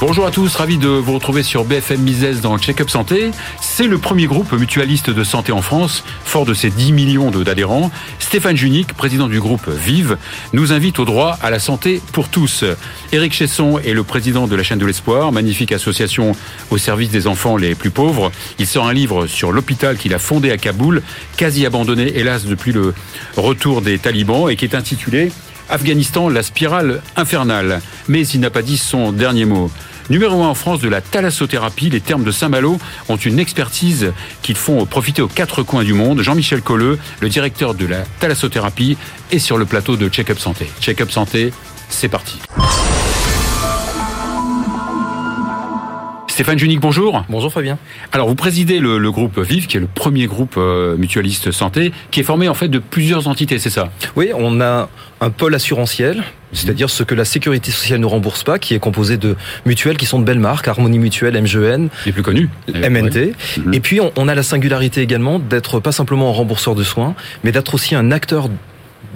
Bonjour à tous, ravi de vous retrouver sur BFM Business dans Check-up Santé. C'est le premier groupe mutualiste de santé en France, fort de ses 10 millions d'adhérents. Stéphane Junique, président du groupe Vive, nous invite au droit à la santé pour tous. Éric Chesson est le président de la chaîne de l'espoir, magnifique association au service des enfants les plus pauvres. Il sort un livre sur l'hôpital qu'il a fondé à Kaboul, quasi abandonné hélas depuis le retour des talibans et qui est intitulé Afghanistan, la spirale infernale. Mais il n'a pas dit son dernier mot. Numéro 1 en France de la thalassothérapie, les termes de Saint-Malo ont une expertise qu'ils font profiter aux quatre coins du monde. Jean-Michel Colleux, le directeur de la thalassothérapie, est sur le plateau de Check-up Santé. Check-up Santé, c'est parti. Stéphane Junique, bonjour. Bonjour Fabien. Alors vous présidez le, groupe VIV, qui est le premier groupe euh, mutualiste santé, qui est formé en fait de plusieurs entités, c'est ça? Oui, on a un pôle assurantiel, c'est-à-dire ce que la sécurité sociale ne rembourse pas, qui est composé de mutuelles qui sont de belles marques, Harmonie Mutuelle, MGN, les plus connus, MNT. Et puis on a la singularité également d'être pas simplement un rembourseur de soins, mais d'être aussi un acteur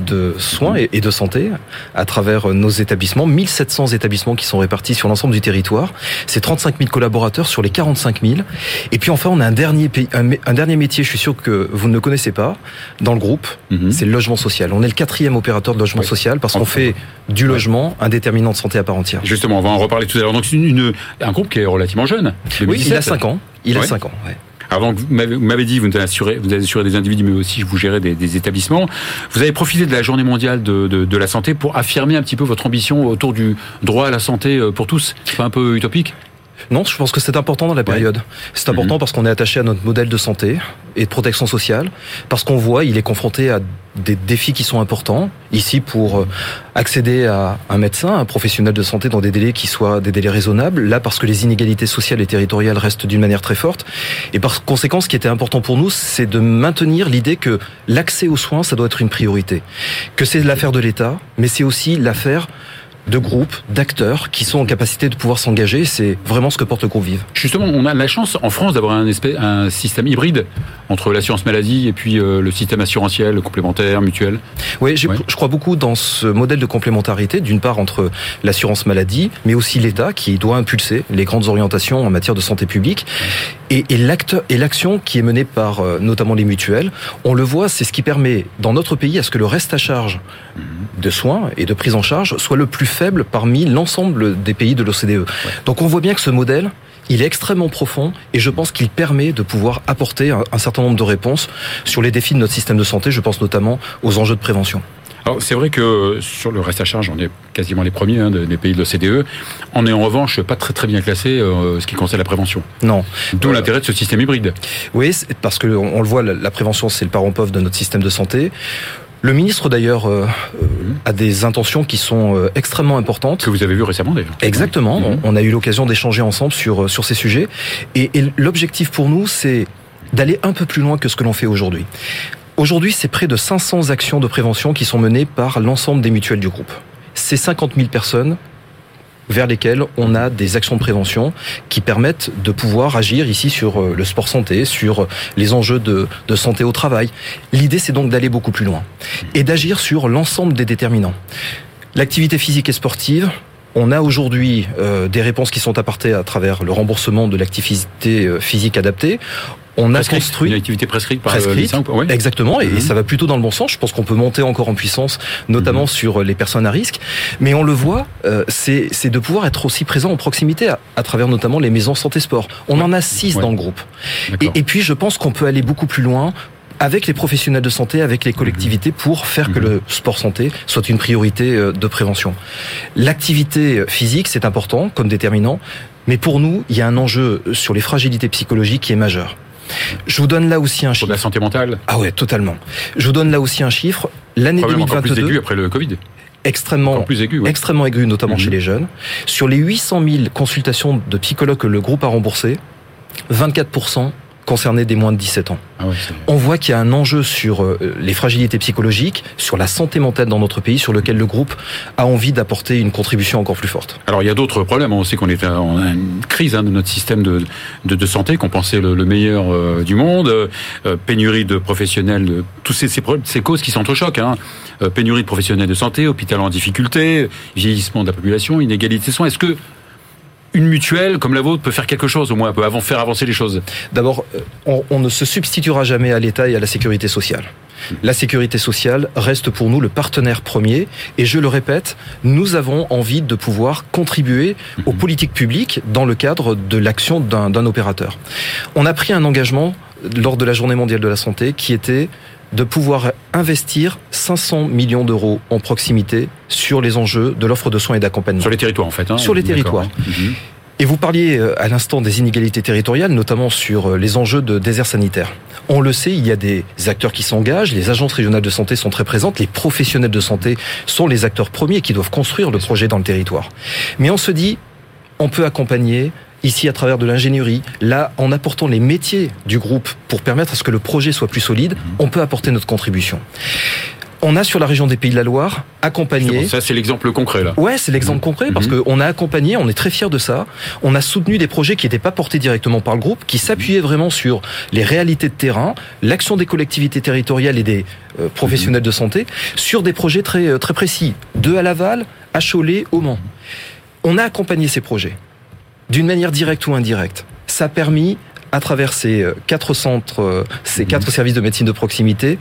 de soins et de santé à travers nos établissements, 1700 établissements qui sont répartis sur l'ensemble du territoire. C'est 35 000 collaborateurs sur les 45 000. Et puis enfin, on a un dernier, un, dernier métier, je suis sûr que vous ne le connaissez pas, dans le groupe, mhm. c'est le logement social. On est le quatrième opérateur de logement social parce qu'on fait du logement un déterminant de santé à part entière. Justement, on va en reparler tout à l'heure. Donc c'est une, un groupe qui est relativement jeune. Oui, il a 5 ans. Il a 5 ans, ouais. Avant, vous m'avez dit, vous assuré, vous assuré des individus, mais aussi vous gérez des, établissements. Vous avez profité de la journée mondiale de, de, de, la santé pour affirmer un petit peu votre ambition autour du droit à la santé euh, pour tous. C'est pas un peu utopique? Non, je pense que c'est important dans la période. C'est important mhm. parce qu'on est attaché à notre modèle de santé et de protection sociale, parce qu'on voit il est confronté à des défis qui sont importants. Ici, pour euh, accéder à un médecin, un professionnel de santé dans des délais qui soient des délais raisonnables. Là, parce que les inégalités sociales et territoriales restent d'une manière très forte. Et par conséquent, ce qui était important pour nous, c'est de maintenir l'idée que l'accès aux soins, ça doit être une priorité. Que c'est l'affaire de l'État, mais c'est aussi l'affaire de groupes, d'acteurs qui sont en capacité de pouvoir s'engager. C'est vraiment ce que porte le groupe Vive. Justement, on a la chance en France d'avoir un, un système hybride entre l'assurance maladie et puis euh, le système assurantiel, complémentaire, mutuel. Oui, je, je crois beaucoup dans ce modèle de complémentarité, d'une part entre l'assurance maladie, mais aussi l'État qui doit impulser les grandes orientations en matière de santé publique. Et, et l'action qui est menée par euh, notamment les mutuelles, on le voit, c'est ce qui permet dans notre pays à ce que le reste à charge de soins et de prise en charge soit le plus faible parmi l'ensemble des pays de l'OCDE. Donc on voit bien que ce modèle, il est extrêmement profond et je pense qu'il permet de pouvoir apporter un, certain nombre de réponses sur les défis de notre système de santé. Je pense notamment aux enjeux de prévention. Alors c'est vrai que sur le reste à charge, on est quasiment les premiers hein, des pays de l'OCDE. On est en revanche pas très très bien classé euh, ce qui concerne la prévention. Non. D'où euh, l'intérêt de ce système hybride. Oui, parce que on, le voit, la prévention c'est le parent pauvre de notre système de santé. Le ministre d'ailleurs euh, euh, a des intentions qui sont euh, extrêmement importantes. Que vous avez vu récemment d'ailleurs. Exactement. On, a eu l'occasion d'échanger ensemble sur sur ces sujets. Et, et l'objectif pour nous, c'est d'aller un peu plus loin que ce que l'on fait aujourd'hui. Aujourd'hui, c'est près de 500 actions de prévention qui sont menées par l'ensemble des mutuelles du groupe. Ces 50 000 personnes vers lesquels on a des actions de prévention qui permettent de pouvoir agir ici sur euh, le sport santé, sur les enjeux de, santé au travail. L'idée, c'est donc d'aller beaucoup plus loin et d'agir sur l'ensemble des déterminants. L'activité physique et sportive, on a aujourd'hui euh, des réponses qui sont apportées à travers le remboursement de l'activité euh, physique adaptée. On a construit une activité prescrite par euh, prescrite, exactement, et, mhm. ça va plutôt dans le bon sens. Je pense qu'on peut monter encore en puissance, notamment mhm. sur les personnes à risque. Mais on le voit, euh, c'est de pouvoir être aussi présent en proximité à, travers notamment les maisons santé sport. On en a six dans le groupe. Et, et puis je pense qu'on peut aller beaucoup plus loin avec les professionnels de santé, avec les collectivités, mhm. pour faire que le sport santé soit une priorité euh, de prévention. L'activité physique, c'est important comme déterminant, mais pour nous, il y a un enjeu sur les fragilités psychologiques qui est majeur. Je vous donne là aussi un chiffre. Pour la santé mentale Ah ouais, totalement. Je vous donne là aussi un chiffre. L'année 2022. Plus aigu après le Covid. Extrêmement, plus aigu, extrêmement aigu, notamment chez mhm. les jeunes. Sur les 800 000 consultations de psychologues que le groupe a remboursées, 24 concerner des moins de 17 ans. Ah on voit qu'il y a un enjeu sur euh, les fragilités psychologiques, sur la santé mentale dans notre pays, sur lequel le groupe a envie d'apporter une contribution encore plus forte. Alors il y a d'autres problèmes. On sait qu'on est en une crise hein, de notre système de, de, santé, qu'on pensait le, meilleur euh, du monde, euh, pénurie de professionnels, de, tous ces, ces, ces causes qui s'entrechoquent. Hein. pénurie de professionnels de santé, hôpital en difficulté, vieillissement de la population, inégalité de soins. Est-ce que une mutuelle comme la vôtre peut faire quelque chose au moins, peut avant faire avancer les choses D'abord, euh, on, ne se substituera jamais à l'État et à la sécurité sociale. La sécurité sociale reste pour nous le partenaire premier et je le répète, nous avons envie de pouvoir contribuer aux mhm. politiques publiques dans le cadre de l'action d'un opérateur. On a pris un engagement lors de la journée mondiale de la santé qui était de pouvoir investir 500 millions d'euros en proximité sur les enjeux de l'offre de soins et d'accompagnement. Sur les territoires en fait. Hein sur les territoires. Mhm. Et vous parliez euh, à l'instant des inégalités territoriales, notamment sur euh, les enjeux de désert sanitaire. On le sait, il y a des acteurs qui s'engagent, les agences régionales de santé sont très présentes, les professionnels de santé sont les acteurs premiers qui doivent construire le projet dans le territoire. Mais on se dit, on peut accompagner ici à travers de l'ingénierie, là en apportant les métiers du groupe pour permettre à ce que le projet soit plus solide, on peut apporter notre contribution. On a sur la région des Pays de la Loire accompagné. Ça, c'est l'exemple concret là. Ouais, c'est l'exemple mmh. concret parce mmh. qu'on a accompagné, on est très fiers de ça. On a soutenu des projets qui n'étaient pas portés directement par le groupe, qui s'appuyaient vraiment sur les réalités de terrain, l'action des collectivités territoriales et des euh, professionnels mmh. de santé sur des projets très euh, très précis, de à Laval, à Cholet, au Mans. On a accompagné ces projets d'une manière directe ou indirecte. Ça a permis, à travers ces euh, quatre centres, euh, ces quatre mhm. services de médecine de proximité,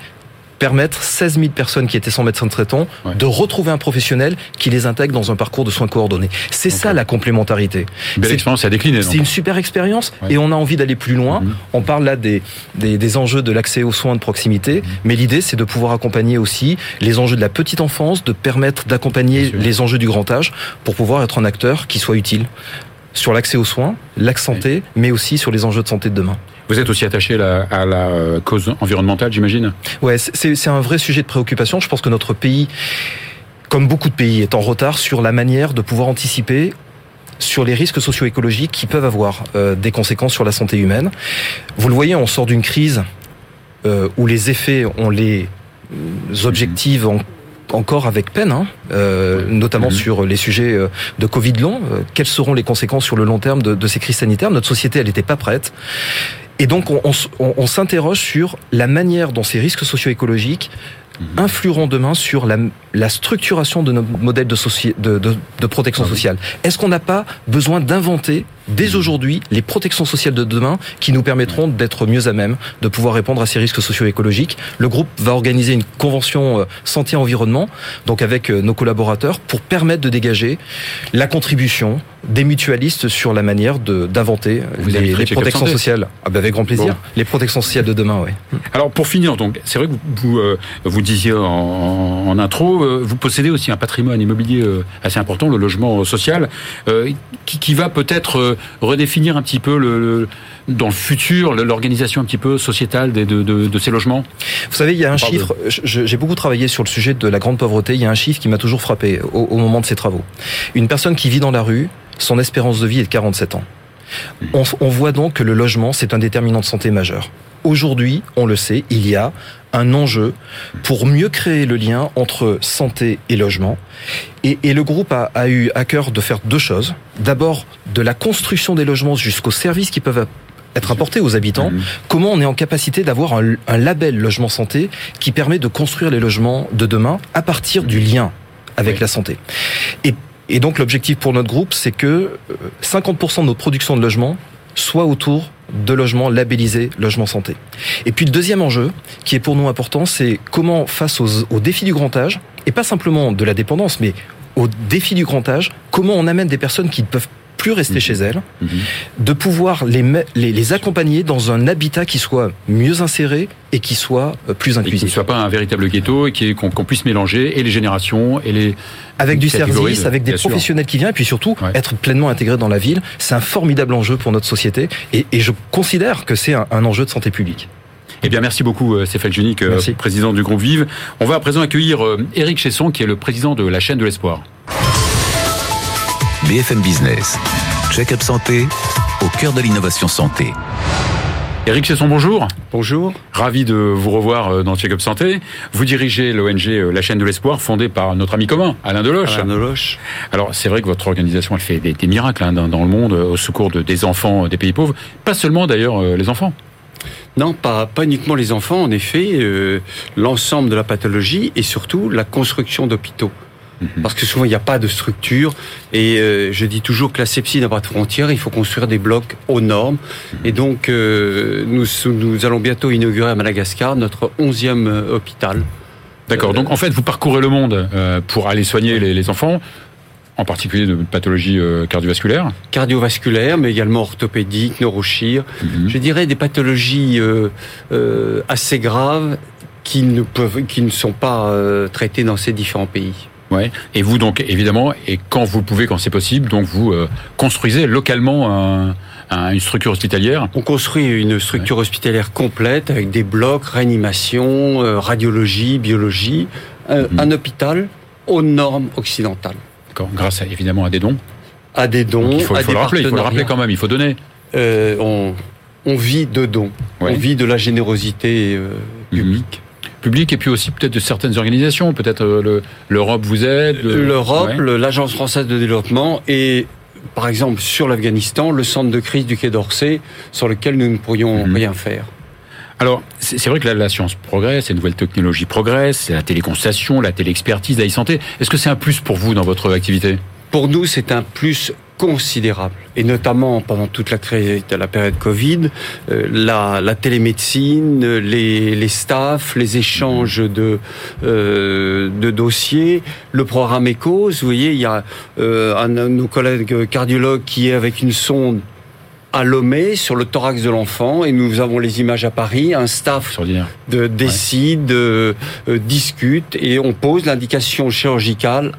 permettre 16 000 personnes qui étaient sans médecin traitant de retrouver un professionnel qui les intègre dans un parcours de soins coordonnés. C'est ça la complémentarité. Belle expérience à décliner. C'est une super expérience et on a envie d'aller plus loin. Mhm. On parle là des, des, enjeux de l'accès aux soins de proximité, mhm. mais l'idée c'est de pouvoir accompagner aussi les enjeux de la petite enfance, de permettre d'accompagner les enjeux du grand âge pour pouvoir être un acteur qui soit utile sur l'accès aux soins, l'accès santé, mais aussi sur les enjeux de santé de demain. Vous êtes aussi attaché à la euh, cause environnementale, j'imagine Ouais, c'est un vrai sujet de préoccupation. Je pense que notre pays, comme beaucoup de pays, est en retard sur la manière de pouvoir anticiper sur les risques socio-écologiques qui peuvent avoir euh, des conséquences sur la santé humaine. Vous le voyez, on sort d'une crise euh, où les effets, ont les objectifs en encore avec peine, hein, euh, notamment mhm. sur les sujets euh, de Covid long. Euh, quelles seront les conséquences sur le long terme de, de ces crises sanitaires? Notre société, elle n'était pas prête. Et donc, on, on, on s'interroge sur la manière dont ces risques socio-écologiques mhm. influeront demain sur la, la, structuration de notre modèle de, de, de, de protection ah sociale. Est-ce qu'on n'a pas besoin d'inventer dès aujourd'hui les protections sociales de demain qui nous permettront d'être mieux à même de pouvoir répondre à ces risques socio-écologiques. Le groupe va organiser une convention euh, santé-environnement, donc avec euh, nos collaborateurs, pour permettre de dégager la contribution des mutualistes sur la manière d'inventer les, les protections sociales. Ah ben avec grand plaisir. Les protections sociales de demain, oui. Alors pour finir, donc c'est vrai que vous vous, euh, disiez en, en, intro, vous possédez aussi un patrimoine immobilier assez important, le logement social, qui, qui va peut-être redéfinir un petit peu le, dans le futur l'organisation un petit peu sociétale de, de, de, ces logements? Vous savez, il y a un chiffre, j'ai beaucoup travaillé sur le sujet de la grande pauvreté, il y a un chiffre qui m'a toujours frappé au, moment de ces travaux. Une personne qui vit dans la rue, son espérance de vie est de 47 ans. Hmm. On, on voit donc que le logement, c'est un déterminant de santé majeur. Aujourd'hui, on le sait, il y a un enjeu pour mieux créer le lien entre santé et logement. Et, le groupe a, eu à cœur de faire deux choses. D'abord, de la construction des logements jusqu'aux services qui peuvent être apportés aux habitants, mmh. comment on est en capacité d'avoir un, label logement santé qui permet de construire les logements de demain à partir du lien avec la santé. Et, et donc l'objectif pour notre groupe, c'est que 50% euh, de notre production de logements soit autour de logements labellisés logement santé. Et puis le deuxième enjeu, qui est pour nous important, c'est comment face aux, défis du grand âge, et pas simplement de la dépendance, mais aux défis du grand âge, comment on amène des personnes qui ne peuvent plus rester mhm. chez elles, mhm. de pouvoir les, les, accompagner dans un habitat qui soit mieux inséré et qui soit euh, plus inclusif. qui ne soit pas un véritable ghetto et qu'on puisse mélanger et les générations et les avec du service, avec des professionnels qui viennent et puis surtout être pleinement intégré dans la ville. C'est un formidable enjeu pour notre société et, je considère que c'est un, enjeu de santé publique. Eh bien, merci beaucoup, euh, Stéphane Junique, euh, président du groupe Vive. On va à présent accueillir Éric Chesson, qui est le président de la chaîne de l'espoir. BFM Business. Check-up santé au cœur de l'innovation santé. Eric Chesson, bonjour. Bonjour. Ravi de vous revoir euh, dans Check-up Santé. Vous dirigez l'ONG euh, La chaîne de l'espoir, fondée par notre ami commun, Alain Deloche. Alain Deloche. Alors, c'est vrai que votre organisation, elle fait des, des miracles hein, dans, dans, le monde au secours de, des enfants des pays pauvres. Pas seulement, d'ailleurs, les enfants. Non, pas, pas uniquement les enfants, en effet, euh, l'ensemble de la pathologie et surtout la construction d'hôpitaux. Mhm. Parce que souvent, il n'y a pas de structure. Et euh, je dis toujours que la sepsie n'a pas de frontières. Il faut construire des blocs aux normes. Mhm. Et donc, euh, nous, nous allons bientôt inaugurer à Madagascar notre onzième euh, hôpital. D'accord. Donc, en fait, vous parcourez le monde pour aller soigner les, les enfants en particulier de pathologies cardiovasculaires Cardiovasculaires, mais également orthopédiques, neurochir. Mm -hmm. Je dirais des pathologies euh, euh, assez graves qui ne peuvent, qui ne sont pas euh, traitées dans ces différents pays. Ouais. Et vous donc évidemment, et quand vous pouvez, quand c'est possible, donc vous euh, construisez localement un, un, une structure hospitalière. On construit une structure ouais. hospitalière complète avec des blocs, réanimation, euh, radiologie, biologie, un, mmh. un hôpital aux normes occidentales grâce à, évidemment à des dons. À des dons, Donc il faut, il faut le rappeler, il faut le rappeler quand même, il faut donner. Euh, on, on, vit de dons, ouais. on vit de la générosité euh, publique. Mmh public et puis aussi peut-être de certaines organisations, peut-être euh, l'Europe vous aide. L'Europe, ouais. l'Agence française de développement et par exemple sur l'Afghanistan, le centre de crise du Quai d'Orsay, sur lequel nous ne pourrions mmh. rien faire. Alors, c'est vrai que la, la, science progresse, les nouvelles technologies progressent, la téléconsultation, la téléexpertise, la e-santé. Est-ce que c'est un plus pour vous dans votre activité? Pour nous, c'est un plus considérable et notamment pendant toute la, la période Covid, euh, la, la, télémédecine, les, les staffs, les échanges de, euh, de dossiers, le programme ECOS. Vous voyez, il y a euh, un de nos collègues cardiologues qui est avec une sonde à Lomé sur le thorax de l'enfant et nous avons les images à Paris. Un staff de, décide, ouais. euh, discute et on pose l'indication chirurgicale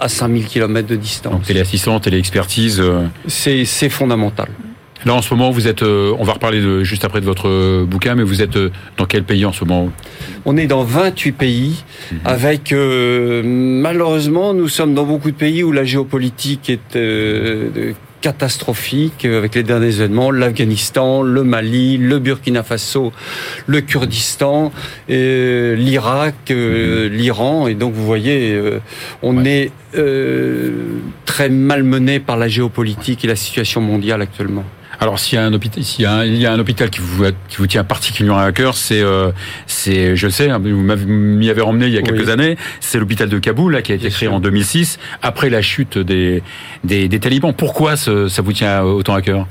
à 5000 km de distance. Donc téléassistance, téléexpertise. Euh... C'est fondamental. Là, en ce moment, vous êtes. Euh, on va reparler de, juste après de votre euh, bouquin, mais vous êtes euh, dans quel pays en ce moment? On est dans 28 pays, mmh. avec malheureusement, nous sommes dans beaucoup de pays où la géopolitique est catastrophique avec les derniers événements, l'Afghanistan, le Mali, le Burkina Faso, le Kurdistan, l'Irak, euh, l'Iran. Et donc vous voyez, euh, on ouais. est euh, très malmené par la géopolitique et la situation mondiale actuellement. Alors s'il y a un hôpital, s'il y a un, il y a un hôpital qui vous qui vous tient particulièrement à cœur, c'est euh, c'est je sais, hein, vous m'y avez emmené il y a quelques oui. années, c'est l'hôpital de Kaboul là qui a été Bien créé sûr. en 2006 après la chute des des, des talibans. Pourquoi ce, ça vous tient autant à cœur?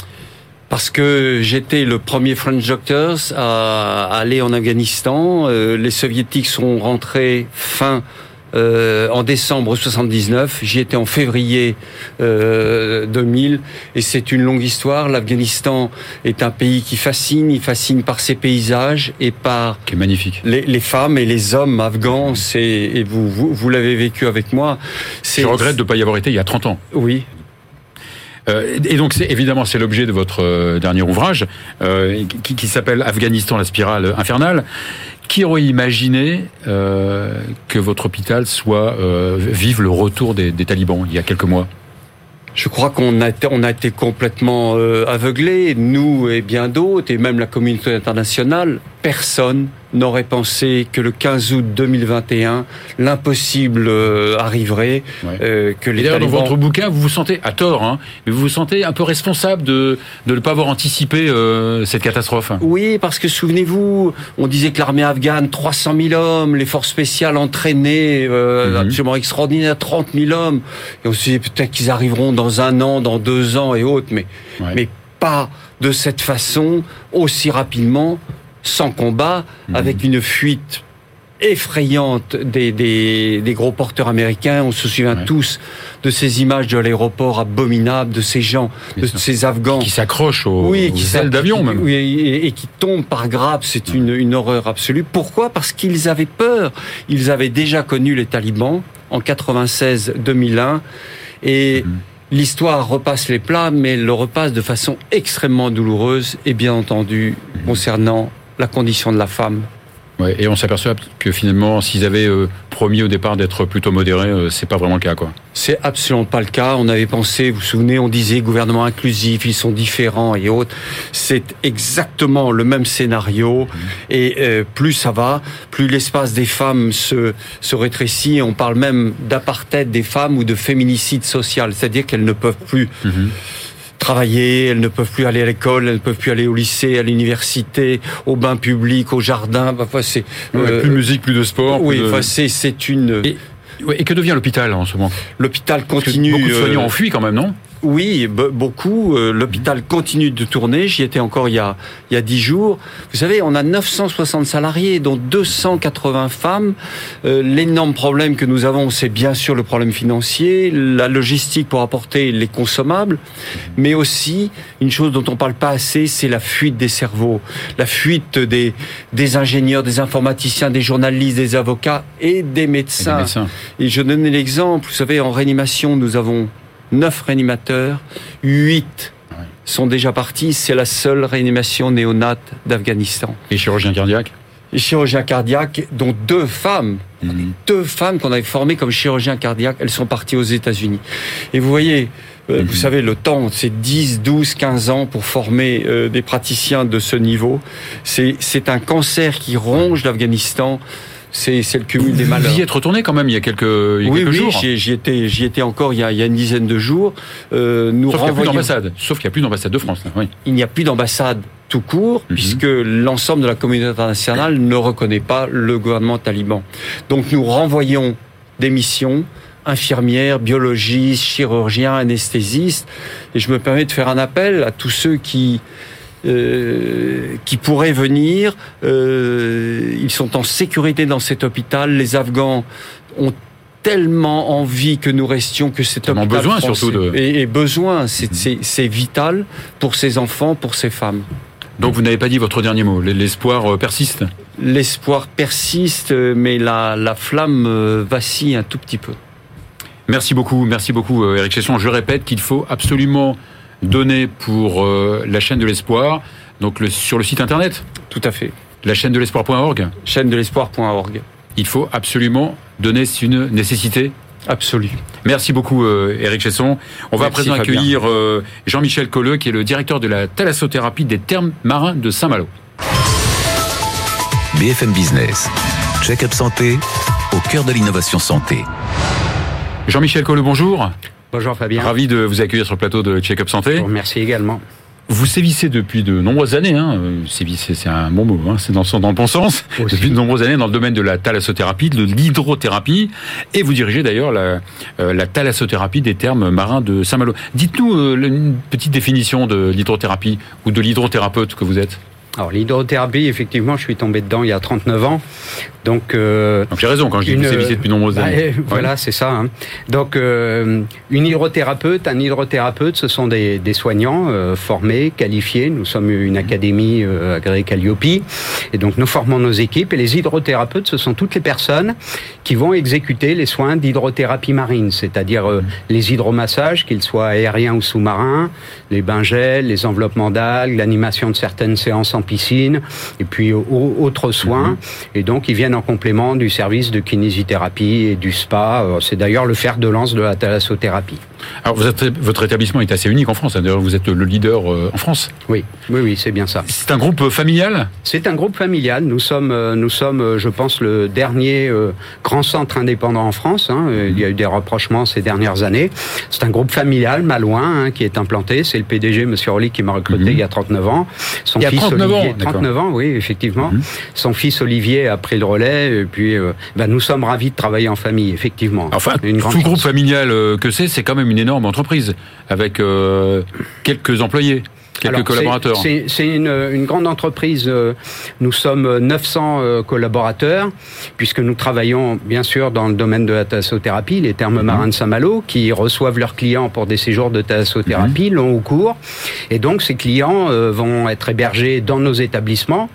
Parce que j'étais le premier French Doctors à aller en Afghanistan. Euh, les soviétiques sont rentrés fin euh, en décembre 79. J'y étais en février euh, 2000 et c'est une longue histoire. L'Afghanistan est un pays qui fascine. Il fascine par ses paysages et par qui est magnifique. Les, les femmes et les hommes afghans. C'est et vous vous, vous l'avez vécu avec moi. Je regrette de ne pas y avoir été il y a 30 ans. Oui, euh, et donc, c'est évidemment, c'est l'objet de votre euh, dernier ouvrage, euh, qui, qui s'appelle Afghanistan, la spirale infernale. Qui aurait imaginé euh, que votre hôpital soit euh, vive le retour des, talibans il y a quelques mois? Je crois qu'on a été, on a été complètement euh, aveuglés, nous et bien d'autres, et même la communauté internationale. Personne n'aurait pensé que le 15 août 2021, l'impossible euh, arriverait. Ouais. Euh, que les D'ailleurs, talibans... dans votre bouquin, vous vous sentez, à tort, hein, mais vous vous sentez un peu responsable de, de ne pas avoir anticipé euh, cette catastrophe. Oui, parce que souvenez-vous, on disait que l'armée afghane, 300 000 hommes, les forces spéciales entraînées, euh, mmh. absolument extraordinaire, 30 000 hommes. Et on se dit peut-être qu'ils arriveront dans un an, dans deux ans et autres, mais, ouais. mais pas de cette façon, aussi rapidement sans combat, mmh. avec une fuite effrayante des, des, des, gros porteurs américains. On se souvient ouais. tous de ces images de l'aéroport abominable, de ces gens, de ces Afghans. Qui s'accrochent aux, oui, aux ailes d'avion même. Oui, et, et, qui tombent par grappes. C'est ouais. une, une horreur absolue. Pourquoi? Parce qu'ils avaient peur. Ils avaient déjà connu les talibans en 96-2001. Et... Mmh l'histoire repasse les plats, mais elle le repasse de façon extrêmement douloureuse et bien entendu concernant la condition de la femme. Ouais, et on s'aperçoit que finalement, s'ils avaient euh, promis au départ d'être plutôt modérés, euh, c'est pas vraiment le cas, quoi. C'est absolument pas le cas. On avait pensé, vous vous souvenez, on disait gouvernement inclusif, ils sont différents et autres. C'est exactement le même scénario. Et euh, plus ça va, plus l'espace des femmes se, se rétrécit. On parle même d'apartheid des femmes ou de féminicide social, c'est-à-dire qu'elles ne peuvent plus. Mhm travailler, elles ne peuvent plus aller à l'école, elles ne peuvent plus aller au lycée, à l'université, au bain public, au jardin. Parfois, c'est euh, plus de musique, plus de sport. Oui, de... enfin, c'est c'est une. Et, et, que devient l'hôpital en ce moment? L'hôpital continue. Beaucoup de soignants euh... ont fui quand même, non? Oui, beaucoup. Euh, L'hôpital continue de tourner. J'y étais encore il y a il y a dix jours. Vous savez, on a 960 salariés, dont 280 femmes. Euh, L'énorme problème que nous avons, c'est bien sûr le problème financier, la logistique pour apporter les consommables, mais aussi une chose dont on parle pas assez, c'est la fuite des cerveaux, la fuite des des ingénieurs, des informaticiens, des journalistes, des avocats et des médecins. Et, des médecins. et je donnais l'exemple. Vous savez, en réanimation, nous avons 9 réanimateurs, 8 sont déjà partis. C'est la seule réanimation néonate d'Afghanistan. Et chirurgien cardiaque Les chirurgiens cardiaques, dont deux femmes, mmh. deux femmes qu'on avait formées comme chirurgiens cardiaques, elles sont parties aux États-Unis. Et vous voyez, euh, mmh. vous savez, le temps, c'est 10, 12, 15 ans pour former euh, des praticiens de ce niveau. C'est un cancer qui ronge l'Afghanistan c'est le cumul des malheurs. Vous y êtes retourné quand même il y a quelques, il y a oui, quelques oui, jours. J'y étais, j'y étais encore il y, a, il y, a, une dizaine de jours. Euh, nous Sauf qu'il n'y a plus d'ambassade. Sauf qu'il n'y a plus d'ambassade de France. Là. Oui. Il n'y a plus d'ambassade tout court, mm -hmm. puisque l'ensemble de la communauté internationale ne reconnaît pas le gouvernement taliban. Donc nous renvoyons des missions infirmières, biologistes, chirurgiens, anesthésistes. Et je me permets de faire un appel à tous ceux qui euh, qui pourraient venir. Euh, ils sont en sécurité dans cet hôpital. Les Afghans ont tellement envie que nous restions, que cet hôpital besoin français, surtout de... et, et besoin, c'est vital pour ces enfants, pour ces femmes. Donc vous n'avez pas dit votre dernier mot. L'espoir persiste. L'espoir persiste, mais la, la flamme vacille un tout petit peu. Merci beaucoup, merci beaucoup, Eric Chesson. Je répète qu'il faut absolument donner pour euh, la chaîne de l'espoir, donc le, sur le site internet. Tout à fait. La chaîne de l'espoir.org. Chaîne de l'espoir.org. Il faut absolument donner, c'est une nécessité. Absolue. Merci beaucoup, euh, Eric Chesson. On va Merci, à présent accueillir euh, Jean-Michel Colleux, qui est le directeur de la thalassothérapie des termes marins de Saint-Malo. BFM Business. Check-up santé au cœur de l'innovation santé. Jean-Michel Colleux, bonjour. Bonjour Fabien. Ravi de vous accueillir sur le plateau de Check-up Santé. Merci également. Vous sévissez depuis de nombreuses années, hein. sévissez c'est un bon mot, hein. c'est dans, dans le bon sens, Aussi. depuis de nombreuses années dans le domaine de la thalassothérapie, de l'hydrothérapie, et vous dirigez d'ailleurs la, euh, la thalassothérapie des termes marins de Saint-Malo. Dites-nous euh, une petite définition de l'hydrothérapie ou de l'hydrothérapeute que vous êtes. Alors l'hydrothérapie, effectivement, je suis tombé dedans il y a 39 ans. Donc, euh, Donc j'ai raison quand je dis que vous sévissez depuis de nombreuses bah, années. Voilà, Ouais. c'est ça. hein. Donc euh, une hydrothérapeute, un hydrothérapeute, ce sont des, des soignants euh, formés, qualifiés. Nous sommes une académie euh, agréée Calliope, et donc nous formons nos équipes. Et les hydrothérapeutes, ce sont toutes les personnes qui vont exécuter les soins d'hydrothérapie marine, c'est-à-dire euh, les hydromassages, qu'ils soient aériens ou sous-marins, les bains gels, les enveloppements d'algues, l'animation de certaines séances en piscine, et puis au- autres soins. Et donc, ils viennent en complément du service de kinésithérapie et du spa. Euh, C'est d'ailleurs le fer de lance de la thalassothérapie. Alors vous êtes- votre établissement est assez unique en France, hein. d'ailleurs vous êtes le leader euh, en France. Oui, oui, oui, c'est bien ça. C'est un groupe familial? C'est un groupe familial. Nous sommes, euh, nous sommes, euh, je pense, le dernier euh, grand centre indépendant en France. hein. Euh, Il y a eu des rapprochements ces dernières années. C'est un groupe familial, malouin, hein, qui est implanté. C'est le PDG, Monsieur Rolly, qui m'a recruté Mhm. il y a 39 ans. Son Il y a fils 39 ans, Olivier, d'accord. 39 ans, oui, effectivement. Mhm. Son fils Olivier a pris le relais. Et puis, euh, ben, nous sommes ravis de travailler en famille, effectivement. Enfin, Une grande tout groupe chance. familial euh, que c'est, c'est quand même une énorme entreprise avec euh, quelques employés, quelques Alors, collaborateurs. C'est une, une grande entreprise. euh, Nous sommes 900 euh, collaborateurs, puisque nous travaillons bien sûr dans le domaine de la thalassothérapie, les thermes Mhm. marins de Saint-Malo, qui reçoivent leurs clients pour des séjours de thalassothérapie Mhm. long ou court. Et donc ces clients euh, vont être hébergés dans nos établissements.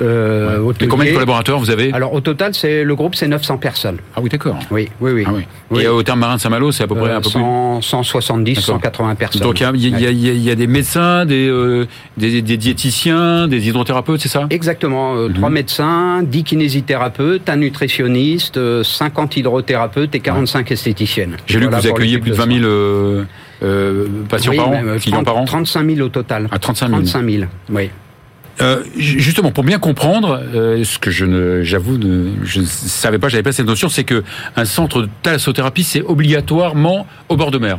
Euh, Et combien de collaborateurs vous avez? Alors au total, c'est le groupe, c'est 900 personnes. Ah oui, d'accord. Oui, oui, oui. Ah oui. Oui. Et au terme marin de Saint-Malo, c'est à peu près Euh, un peu 100, 170, D'accord. 180 plus. personnes. Donc il y a, il y a- il y a- il y a des médecins, des euh, des, des, diététiciens, des hydrothérapeutes, c'est ça? Exactement. Euh, Trois mhm. médecins, 10 kinésithérapeutes, un nutritionniste, 50 hydrothérapeutes et 45 esthéticiennes. J'ai lu que vous accueillez plus de 20 000 euh, patients par an, par an 35 000 au total. Ah, 35 000. 35 000, oui. Euh, justement, pour bien comprendre, euh, ce que je ne, j'avoue, je ne savais pas, j'avais pas cette notion, c'est que un centre de thalassothérapie, c'est obligatoirement au bord de mer.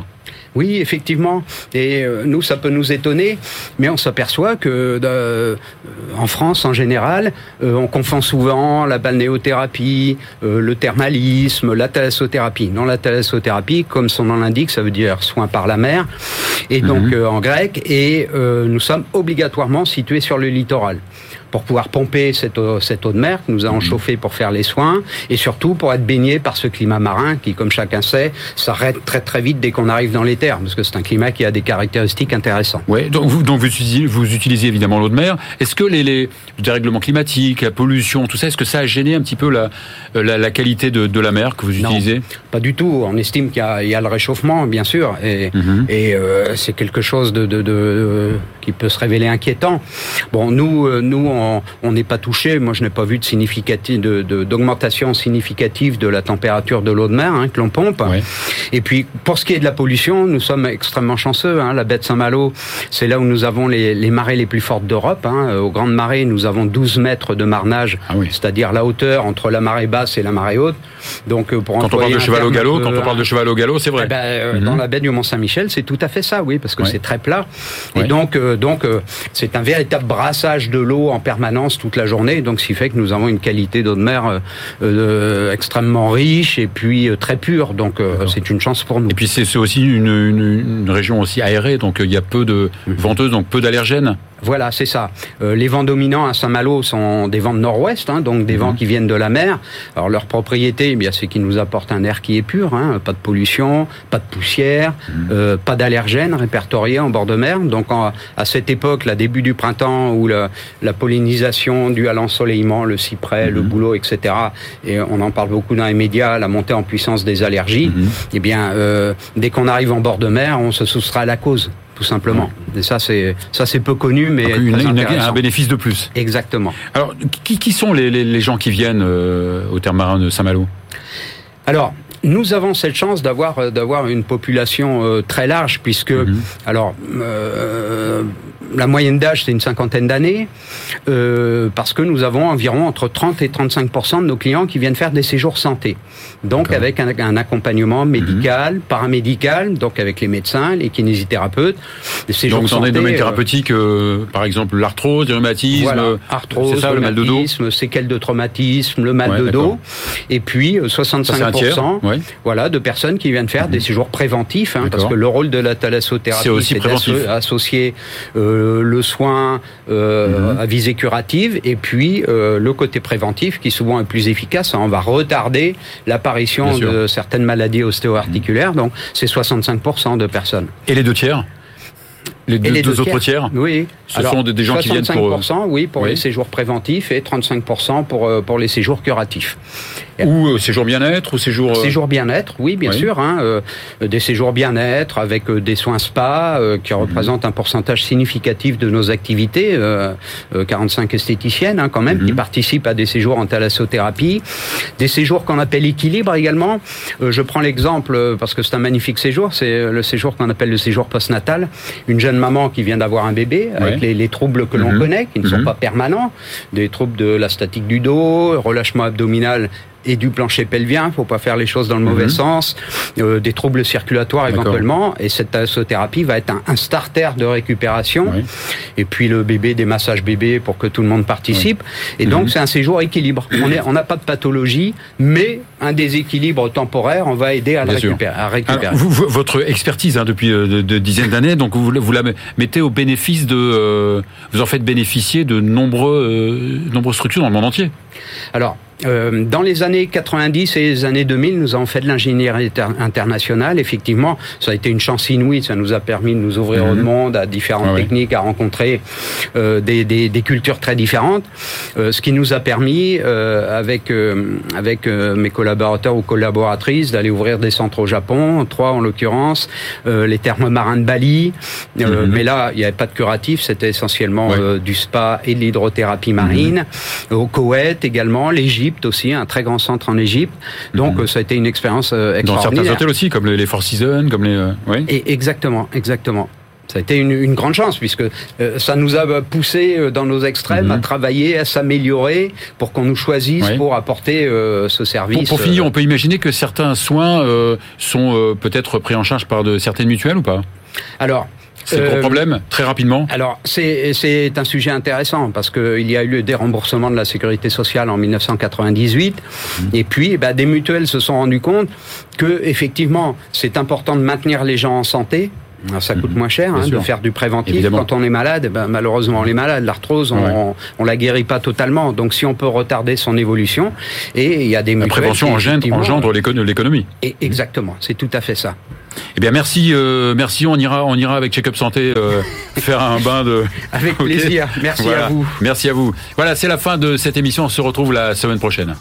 Oui, effectivement. Et euh, nous, ça peut nous étonner, mais on s'aperçoit que euh, en France, en général, euh, on confond souvent la balnéothérapie, le thermalisme, la thalassothérapie. Non, la thalassothérapie, comme son nom l'indique, ça veut dire soin par la mer, et donc mhm. en grec, et nous sommes obligatoirement situés sur le littoral pour pouvoir pomper cette eau, cette eau de mer que nous allons mhm. chauffer pour faire les soins et surtout pour être baigné par ce climat marin qui, comme chacun sait, s'arrête très très vite dès qu'on arrive dans les terres parce que c'est un climat qui a des caractéristiques intéressantes. Ouais, donc vous, donc vous utilisez, vous utilisez évidemment l'eau de mer. Est-ce que les, les dérèglements climatiques, la pollution, tout ça, est-ce que ça a gêné un petit peu la, la, la qualité de, de, la mer que vous utilisez? Pas du tout. On estime qu'il y, y, a le réchauffement, bien sûr, et, mhm. et euh, c'est quelque chose de, de, de, qui peut se révéler inquiétant. Bon, nous, euh, nous, on on n'est pas touché. Moi, je n'ai pas vu de significative, d'augmentation de, significative de la température de l'eau de mer hein, que l'on pompe. Et puis, pour ce qui est de la pollution, nous sommes extrêmement chanceux. Hein. La baie de Saint-Malo, c'est là où nous avons les, marées les plus fortes d'Europe. Hein. Aux grandes marées, nous avons 12 mètres de marnage, ah c'est-à-dire la hauteur entre la marée basse et la marée haute. Donc, euh, pour quand on parle de cheval au galop, quand on parle de cheval au galop, c'est vrai. Eh ben, euh, mhm. Dans la baie du Mont-Saint-Michel, c'est tout à fait ça, oui, parce que c'est très plat. Et donc, euh, donc, c'est un véritable brassage de l'eau en permanence toute la journée, donc ce qui fait que nous avons une qualité d'eau de mer euh, euh, extrêmement riche et puis euh, très pure. Donc c'est une chance pour nous. Et puis c'est aussi une, une, région aussi aérée, donc il y a peu de venteuses, donc peu d'allergènes. Voilà, c'est ça. Euh, les vents dominants à Saint-Malo sont des vents de nord-ouest, hein, donc des vents mhm. qui viennent de la mer. Alors leur propriété, eh bien, c'est qu'ils nous apportent un air qui est pur, hein, pas de pollution, pas de poussière, mhm. euh, pas d'allergènes répertoriés en bord de mer. Donc à cette époque, la début du printemps, où la, la pollinisation due à l'ensoleillement, le cyprès, le mhm. bouleau, etc. Et on en parle beaucoup dans les médias, la montée en puissance des allergies. Eh bien, euh, dès qu'on arrive en bord de mer, on se soustrait à la cause tout simplement. Et ça, c'est ça, c'est peu connu, mais un bénéfice de plus. Exactement. Alors, qui, qui sont les, les, gens qui viennent euh, au terme marin de Saint-Malo? Alors, nous avons cette chance d'avoir euh, d'avoir une population euh, très large puisque mhm. alors euh, la moyenne d'âge c'est une cinquantaine d'années euh, parce que nous avons environ entre 30 et 35% de nos clients qui viennent faire des séjours santé. Donc avec un, un, accompagnement médical mhm. paramédical donc avec les médecins les kinésithérapeutes des séjours donc dans des domaines thérapeutiques par exemple l'arthrose le rhumatisme arthrose ça, le, mal de dos séquelles de traumatisme le mal de dos. et puis 65 voilà, de personnes qui viennent faire des mhm. séjours préventifs, hein, parce que le rôle de la thalassothérapie, c'est d'associer euh, le soin euh, mhm. à visée curative et puis euh, le côté préventif qui souvent est plus efficace. Hein. On va retarder l'apparition de certaines maladies ostéo-articulaires. Mhm. Donc c'est 65% de personnes. Et les deux tiers? Les deux, autres tiers Oui. Ce sont des gens qui viennent pour... oui, pour les séjours préventifs et 35% pour, pour les séjours curatifs. Ou euh, séjour bien-être ou séjour... Euh, séjour bien-être, oui, bien sûr. Hein, euh, des séjours bien-être avec des soins spa qui mhm. représentent un pourcentage significatif de nos activités. 45 esthéticiennes hein, quand même qui mhm. participent à des séjours en thalassothérapie. Des séjours qu'on appelle équilibre également. je prends l'exemple parce que c'est un magnifique séjour. C'est le séjour qu'on appelle le séjour postnatal. Une jeune maman qui vient d'avoir un bébé avec les, les, troubles que l'on mhm. connaît, qui ne sont pas permanents. Des troubles de la statique du dos, relâchement abdominal et du plancher pelvien, faut pas faire les choses dans le mauvais mhm. sens, euh, des troubles circulatoires éventuellement, et cette thérapie va être un, starter de récupération, et puis le bébé, des massages bébés pour que tout le monde participe, et donc mhm. c'est un séjour équilibre. On est, on n'a pas de pathologie, mais un déséquilibre temporaire, on va aider à, récupérer, à récupérer. vous, votre expertise hein, depuis euh, de, dizaines d'années, donc vous, vous, la mettez au bénéfice de, euh, vous en faites bénéficier de nombreux, nombreuses structures dans le monde entier. Alors, euh, dans les années 90 et les années 2000, nous avons fait de l'ingénierie internationale. Effectivement, ça a été une chance inouïe. Ça nous a permis de nous ouvrir au mhm. monde, à différentes ah techniques, à rencontrer euh, des, des, des, cultures très différentes. Euh, ce qui nous a permis, euh, avec euh, avec mes collaborateurs ou collaboratrices, d'aller ouvrir des centres au Japon, trois en l'occurrence, les thermes marins de Bali. Mhm. Mais là, il n'y avait pas de curatif. C'était essentiellement du spa et de l'hydrothérapie marine. Mhm. Au Koweït également, l'Égypte aussi, un très grand centre en Égypte. Donc mhm. ça a été une expérience euh, extraordinaire. Dans certains hôtels aussi, comme les Four Seasons, comme les. Euh, oui. Et exactement, exactement. Ça a été une, grande chance puisque euh, ça nous a poussé dans nos extrêmes à mhm. travailler, à s'améliorer pour qu'on nous choisisse pour apporter ce service. Pour, finir, on peut imaginer que certains soins sont peut-être pris en charge par de certaines mutuelles ou pas? Alors, c'est le gros euh, problème, très rapidement Alors, c'est un sujet intéressant parce qu'il y a eu le déremboursement de la sécurité sociale en 1998. Mmh. Et puis, bah, des mutuelles se sont rendues compte que, effectivement, c'est important de maintenir les gens en santé, ça coûte mmh. moins cher hein, de faire du préventif. Quand on est malade, ben, malheureusement on est malade. L'arthrose, on, on, la guérit pas totalement. Donc si on peut retarder son évolution, et il y a des la prévention engendre, engendre l'économie. Exactement, c'est tout à fait ça. Eh bien, merci, euh, merci. On ira, on ira avec Check-up Santé euh, faire un bain de. Avec plaisir. Merci à vous. Merci à vous. Voilà, c'est la fin de cette émission. On se retrouve la semaine prochaine.